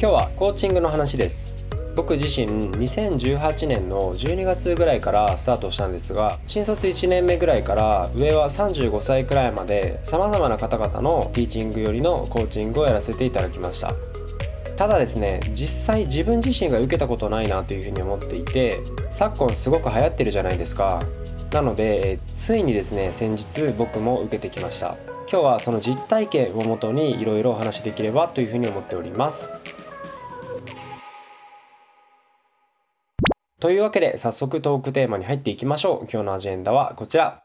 今日はコーチングの話です。僕自身2018年の12月ぐらいからスタートしたんですが新卒1年目ぐらいから上は35歳くらいまで様々な方々のティーチングよりのコーチングをやらせていただきました。ただですね実際自分自身が受けたことないなというふうに思っていて昨今すごく流行ってるじゃないですか。なのでついにですね先日僕も受けてきました。今日はその実体験をもとにいろいろお話しできればというふうに思っております。というわけで早速トークテーマに入っていきましょう。今日のアジェンダはこちら。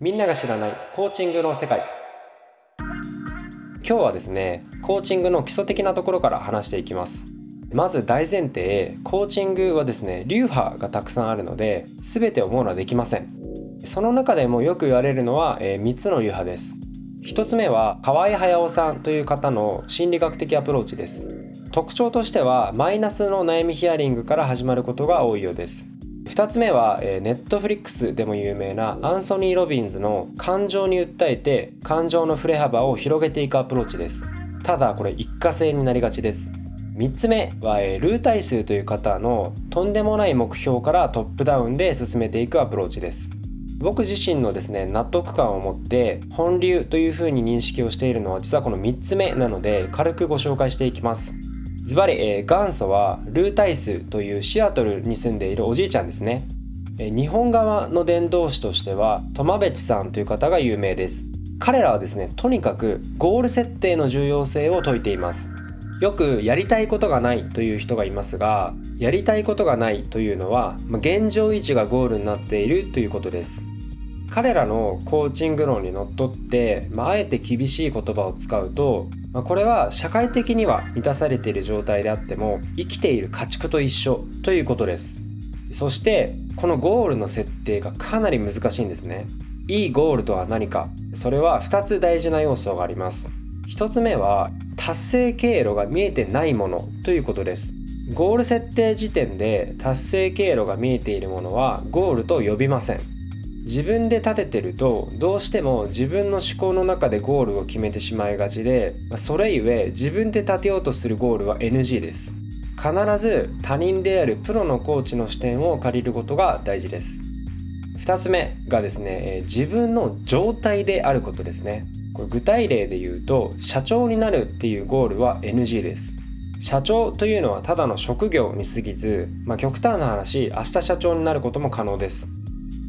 みんなが知らないコーチングの世界。今日はですねコーチングの基礎的なところから話していきます。まず大前提コーチングはですね流派がたくさんあるので全てを追うのはできません。その中でもよく言われるのは、えー、3つの流派です。1つ目は河合隼雄さんという方の心理学的アプローチです。特徴としてはマイナスの悩みヒアリングから始まることが多いようです。2つ目は、えネットフリックスでも有名なアンソニー・ロビンズの感情に訴えて感情の振れ幅を広げていくアプローチです。ただこれ一過性になりがちです。3つ目は、えルータイ数という方のとんでもない目標からトップダウンで進めていくアプローチです。僕自身のですね納得感を持って本流というふうに認識をしているのは実はこの3つ目なので軽くご紹介していきます。ズバリ、えー、元祖はルータイスというシアトルに住んでいるおじいちゃんですね、えー、日本側の伝道師としてはトマベチさんという方が有名です。彼らはですねとにかくゴール設定の重要性を説いています。よくやりたいことがないという人がいますがやりたいことがないというのは現状維持がゴールになっているということです。彼らのコーチング論にのっとって、まあ、あえて厳しい言葉を使うとまあ、これは社会的には満たされている状態であっても生きている家畜と一緒ということです。そしてこのゴールの設定がかなり難しいんですね。いいゴールとは何か。それは2つ大事な要素があります。1つ目は達成経路が見えてないものということです。ゴール設定時点で達成経路が見えているものはゴールと呼びません。自分で立ててるとどうしても自分の思考の中でゴールを決めてしまいがちでそれゆえ自分で立てようとするゴールは NG です。必ず他人であるプロのコーチの視点を借りることが大事です。2つ目がですね自分の状態であることですね。これ具体例で言うと社長になるっていうゴールは NG です。社長というのはただの職業に過ぎず、まあ、極端な話明日社長になることも可能です。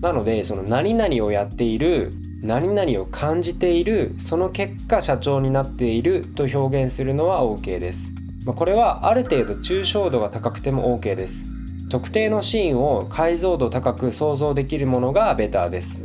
なのでその何々をやっている何々を感じているその結果社長になっていると表現するのは OK です、まあ、これはある程度抽象度が高くても OK です。特定のシーンを解像度高く想像できるものがベターです。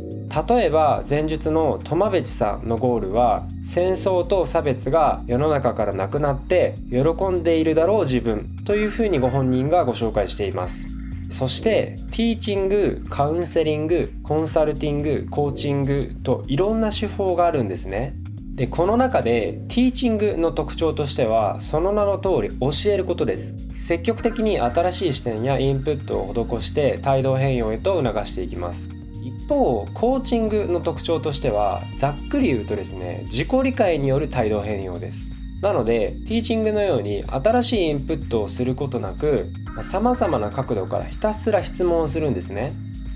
例えば前述のトマベチさんのゴールは戦争と差別が世の中からなくなって喜んでいるだろう自分というふうにご本人がご紹介しています。そしてティーチングカウンセリングコンサルティングコーチングといろんな手法があるんですね。でこの中でティーチングの特徴としてはその名の通り教えることです。積極的に新しい視点やインプットを施して態度変容へと促していきます。一方コーチングの特徴としてはざっくり言うとですね自己理解による態度変容です。なのでティーチングのように新しいインプットをすることなくさまざまな角度からひたすら質問をするんですね。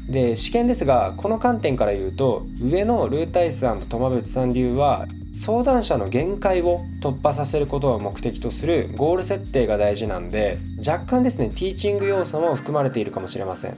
で試験ですがこの観点から言うと上のルータイスさんと友淵さん流は相談者の限界を突破させることを目的とするゴール設定が大事なんで若干ですねティーチング要素も含まれているかもしれません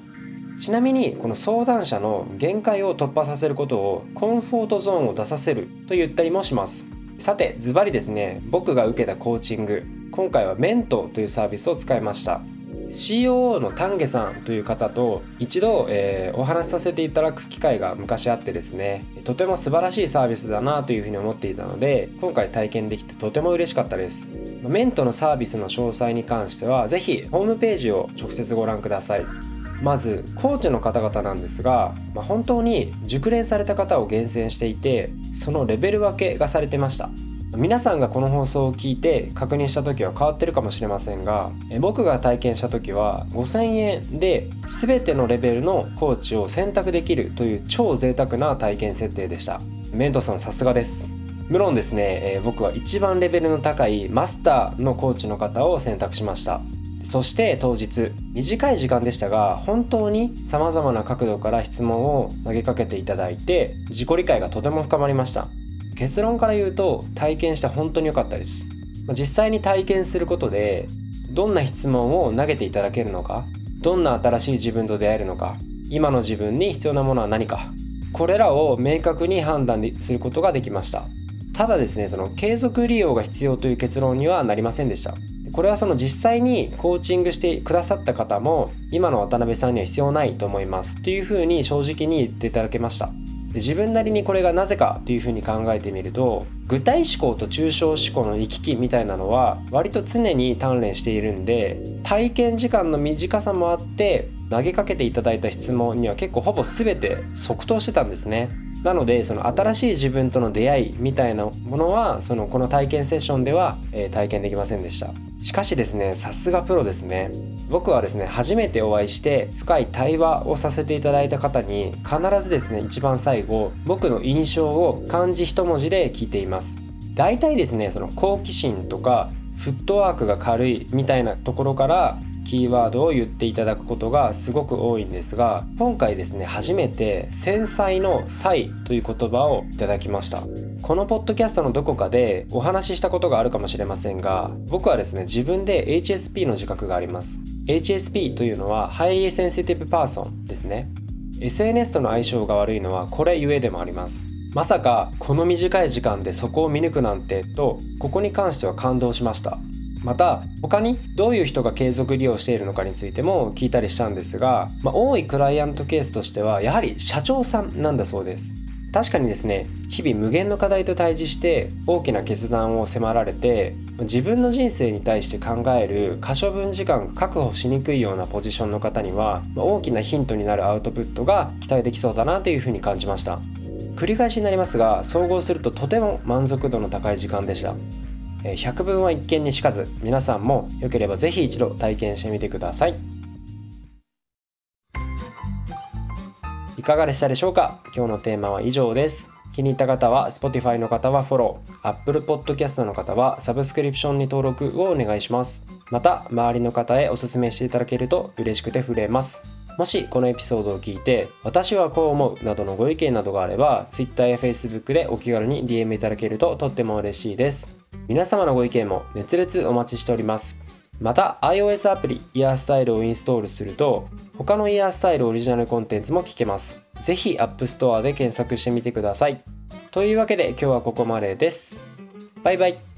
ちなみにこの相談者の限界を突破させることをコンフォートゾーンを出させると言ったりもしますさてズバリですね僕が受けたコーチング今回はメントというサービスを使いました。COO の丹下さんという方と一度、えー、お話しさせていただく機会が昔あってですねとても素晴らしいサービスだなというふうに思っていたので今回体験できてとても嬉しかったです。メントのサービスの詳細に関しては是非ホームページを直接ご覧ください。まずコーチの方々なんですが、まあ、本当に熟練された方を厳選していてそのレベル分けがされてました。皆さんがこの放送を聞いて確認した時は変わってるかもしれませんが僕が体験した時は5000円で全てのレベルのコーチを選択できるという超贅沢な体験設定でした。メントさんさすがです。無論ですね、え僕は一番レベルの高いマスターのコーチの方を選択しました。そして当日短い時間でしたが本当に様々な角度から質問を投げかけていただいて自己理解がとても深まりました。結論から言うと体験して本当に良かったです。実際に体験することでどんな質問を投げていただけるのかどんな新しい自分と出会えるのか今の自分に必要なものは何かこれらを明確に判断することができました。ただですねその継続利用が必要という結論にはなりませんでした。これはその実際にコーチングしてくださった方も今の渡辺さんには必要ないと思いますっていうふうに正直に言っていただけました。自分なりにこれがなぜかというふうに考えてみると具体思考と抽象思考の行き来みたいなのは割と常に鍛錬しているんで体験時間の短さもあって投げかけていただいた質問には結構ほぼ全て即答してたんですね。なのでその新しい自分との出会いみたいなものはそのこの体験セッションでは、えー、体験できませんでした。しかしですねさすがプロですね。僕はですね初めてお会いして深い対話をさせていただいた方に必ずですね一番最後僕の印象を漢字一文字で聞いています。大体ですねその好奇心とかフットワークが軽いみたいなところからキーワードを言っていただくことがすごく多いんですが今回ですね初めて繊細の細という言葉をいただきました。このポッドキャストのどこかでお話ししたことがあるかもしれませんが僕はですね自分で HSP の自覚があります。HSP というのは Highly Sensitive Person ですね。SNS との相性が悪いのはこれゆえでもあります。まさかこの短い時間でそこを見抜くなんてとここに関しては感動しました。また他にどういう人が継続利用しているのかについても聞いたりしたんですが、まあ、多いクライアントケースとしてはやはり社長さんなんだそうです。確かにですね日々無限の課題と対峙して大きな決断を迫られて自分の人生に対して考える可処分時間が確保しにくいようなポジションの方には大きなヒントになるアウトプットが期待できそうだなというふうに感じました。繰り返しになりますが総合するととても満足度の高い時間でした。百聞は一見にしかず皆さんもよければぜひ一度体験してみてください。いかがでしたでしょうか？今日のテーマは以上です。気に入った方は Spotify の方はフォロー。Apple Podcast の方はサブスクリプションに登録をお願いします。また周りの方へお勧めしていただけると嬉しくて触れます。もしこのエピソードを聞いて私はこう思うなどのご意見などがあれば Twitter や Facebook でお気軽に DM いただけるととっても嬉しいです。皆様のご意見も熱烈お待ちしております。また iOS アプリイヤースタイルをインストールすると他のイヤースタイルオリジナルコンテンツも聞けます。ぜひ App Store で検索してみてください。というわけで今日はここまでです。バイバイ。